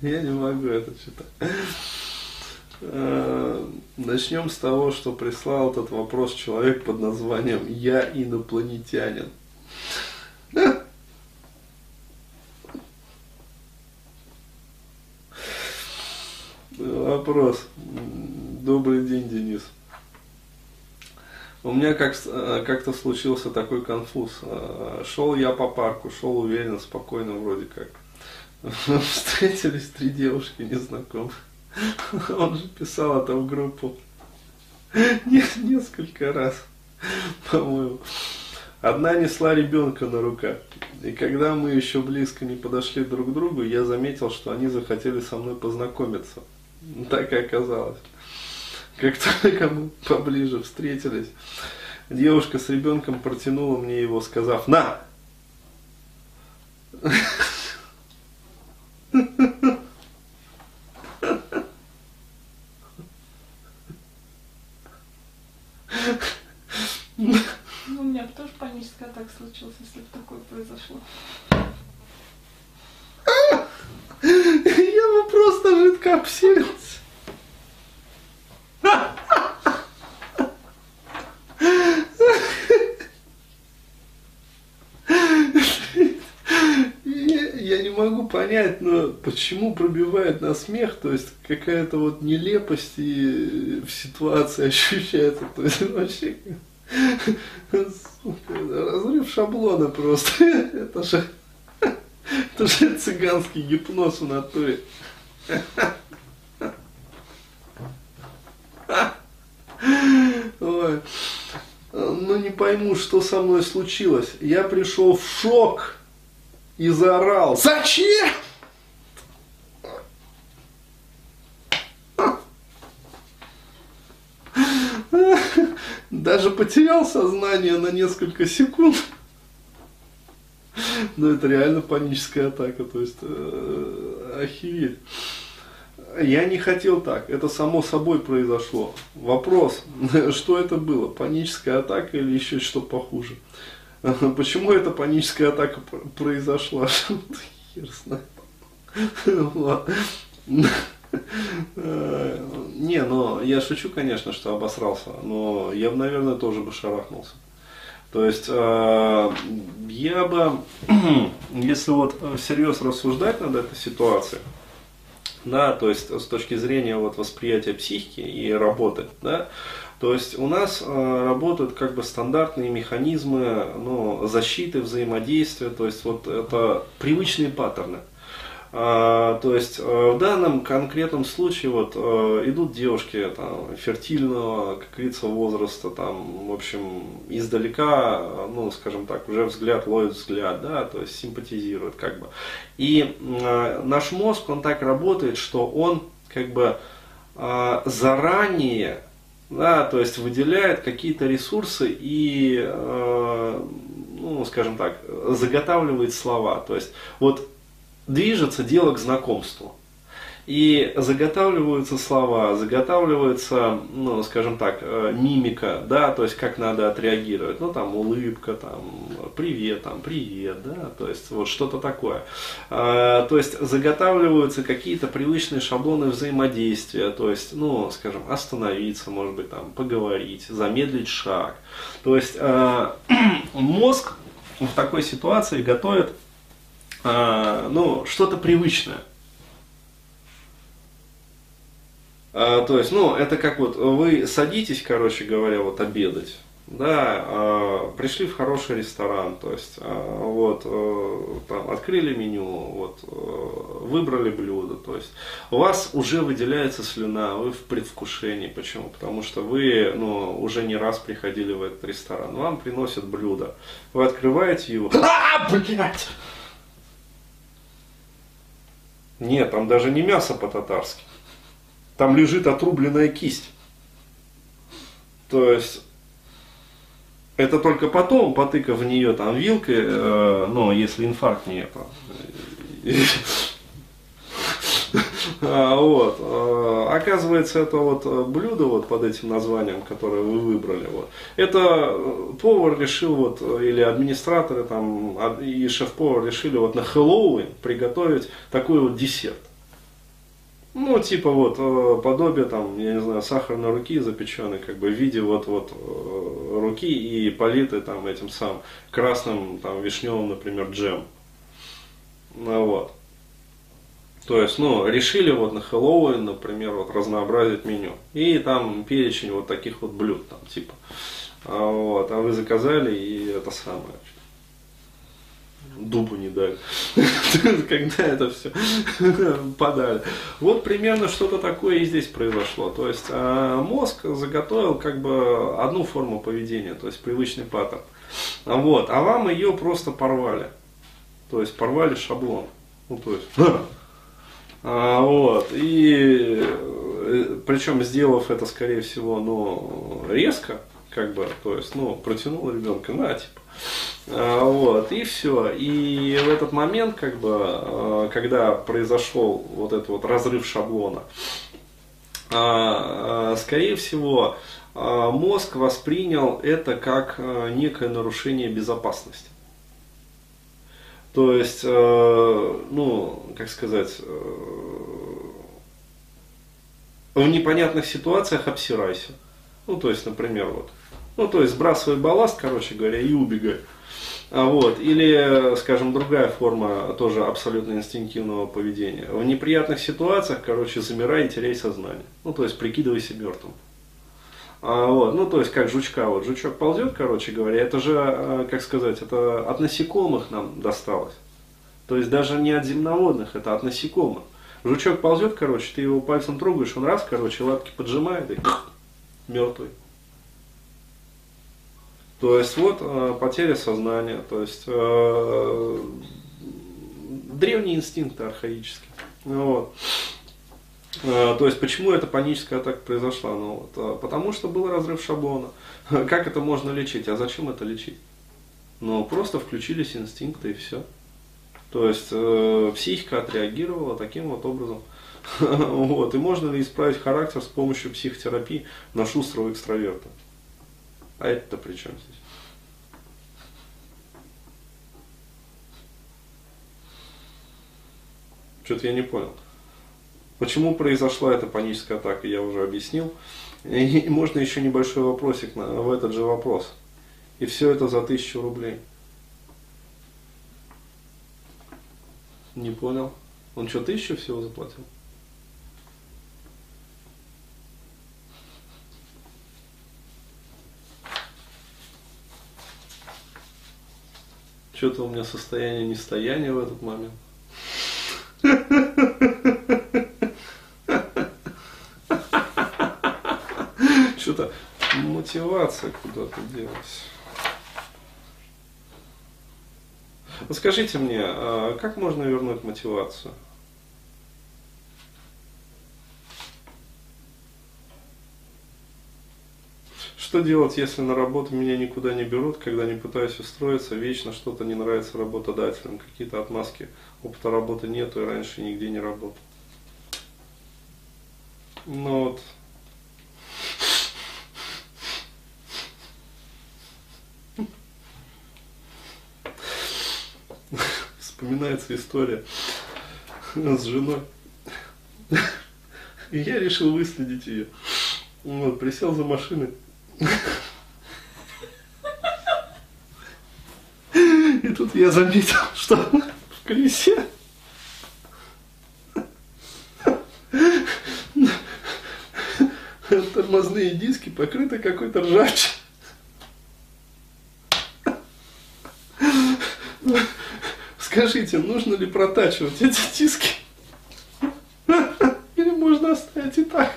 Я не могу это читать. Э, Начнем с того, что прислал этот вопрос человек под названием «Я инопланетянин». Вопрос. Добрый день, Денис. У меня как, э, как-то случился такой конфуз. Э, шел я по парку, шел уверенно, спокойно вроде как. Встретились три девушки незнакомых. Он же писал это в группу. Несколько раз, по-моему. Одна несла ребенка на руках. И когда мы еще близко не подошли друг к другу, я заметил, что они захотели со мной познакомиться. Так и оказалось. Как только мы поближе встретились, девушка с ребенком протянула мне его, сказав «На!» Ну, у меня бы тоже паническая атака случилась, если бы такое произошло. Я бы просто жидко обселился. Я, не могу понять, но почему пробивает на смех, то есть какая-то вот нелепость и в ситуации ощущается, то есть вообще сука, разрыв шаблона просто, это же, это же цыганский гипноз в натуре. Ой. Ну не пойму, что со мной случилось. Я пришел в шок и заорал. Зачем? Даже потерял сознание на несколько секунд. Ну это реально паническая атака, то есть э, охереть. Я не хотел так, это само собой произошло. Вопрос, что это было, паническая атака или еще что похуже? Почему эта паническая атака произошла? Хер знает. Не, но я шучу, конечно, что обосрался, но я бы, наверное, тоже бы шарахнулся. То есть э, я бы, если вот всерьез рассуждать над этой ситуацией, да, то есть с точки зрения вот восприятия психики и работы, да, то есть у нас э, работают как бы стандартные механизмы ну, защиты, взаимодействия, то есть вот это привычные паттерны. А, то есть э, в данном конкретном случае вот э, идут девушки там, фертильного, как говорится, возраста, там, в общем, издалека, ну, скажем так, уже взгляд ловит взгляд, да, то есть симпатизирует как бы. И э, наш мозг, он так работает, что он как бы э, заранее, да, то есть выделяет какие-то ресурсы и, э, ну, скажем так, заготавливает слова. То есть вот движется дело к знакомству. И заготавливаются слова, заготавливается, ну, скажем так, э, мимика, да, то есть как надо отреагировать, ну, там, улыбка, там, привет, там, привет, да, то есть вот что-то такое. А, то есть заготавливаются какие-то привычные шаблоны взаимодействия, то есть, ну, скажем, остановиться, может быть, там, поговорить, замедлить шаг. То есть э, мозг в такой ситуации готовит а, ну, что-то привычное. А, то есть, ну, это как вот вы садитесь, короче говоря, вот обедать, да, а, пришли в хороший ресторан, то есть, а, вот, а, там, открыли меню, вот, а, выбрали блюдо, то есть, у вас уже выделяется слюна, вы в предвкушении, почему? Потому что вы, ну, уже не раз приходили в этот ресторан, вам приносят блюдо, вы открываете его, а, блядь! Нет, там даже не мясо по-татарски. Там лежит отрубленная кисть. То есть, это только потом, потыкав в нее там вилкой, э, ну, если инфаркт не это. А, вот. А, оказывается, это вот блюдо вот под этим названием, которое вы выбрали, вот, это повар решил вот, или администраторы там, и шеф-повар решили вот на Хэллоуин приготовить такой вот десерт. Ну, типа вот э, подобие там, я не знаю, сахарной руки запеченной, как бы в виде вот вот э, руки и политы там этим самым красным там вишневым, например, джем. Ну, вот. То есть, ну, решили вот на Хэллоуин, например, вот разнообразить меню. И там перечень вот таких вот блюд, там, типа. А, вот, а вы заказали и это самое дубу не дали, когда это все подали. Вот примерно что-то такое и здесь произошло. То есть а, мозг заготовил как бы одну форму поведения, то есть привычный паттерн. Вот, а вам ее просто порвали. То есть порвали шаблон. Ну, то есть, а, вот, и э, причем сделав это, скорее всего, ну, резко, как бы, то есть, ну, протянул ребенка, на, типа, а, вот, и все. И в этот момент, как бы, а, когда произошел вот этот вот разрыв шаблона, а, скорее всего, мозг воспринял это как некое нарушение безопасности. То есть, ну, как сказать, в непонятных ситуациях обсирайся. Ну, то есть, например, вот. Ну, то есть, сбрасывай балласт, короче говоря, и убегай. А вот. Или, скажем, другая форма тоже абсолютно инстинктивного поведения. В неприятных ситуациях, короче, замирай и теряй сознание. Ну, то есть прикидывайся мертвым. А, вот, ну, то есть, как жучка, вот, жучок ползет, короче говоря, это же, а, как сказать, это от насекомых нам досталось. То есть, даже не от земноводных, это от насекомых. Жучок ползет, короче, ты его пальцем трогаешь, он раз, короче, лапки поджимает и мертвый. То есть вот э, потеря сознания, то есть э, древние инстинкты архаические. Вот. Э, то есть почему эта паническая атака произошла? Ну, вот, э, потому что был разрыв шаблона. Как это можно лечить? А зачем это лечить? Ну, просто включились инстинкты и все. То есть э, психика отреагировала таким вот образом. вот. И можно ли исправить характер с помощью психотерапии на шустрого экстраверта? А это-то при чем здесь? Что-то я не понял. Почему произошла эта паническая атака, я уже объяснил. И можно еще небольшой вопросик на, в этот же вопрос. И все это за тысячу рублей. Не понял. Он что, тысячу всего заплатил? Что-то у меня состояние нестояния в этот момент. Что-то мотивация куда-то делась. Скажите мне, а как можно вернуть мотивацию? Что делать, если на работу меня никуда не берут, когда не пытаюсь устроиться, вечно что-то не нравится работодателям, какие-то отмазки, опыта работы нету и раньше нигде не работал. Ну вот. Вспоминается история с женой. И я решил выследить ее. Вот, присел за машиной. И тут я заметил, что в колесе тормозные диски покрыты какой-то ржавчиной. Скажите, нужно ли протачивать эти диски? Или можно оставить и так?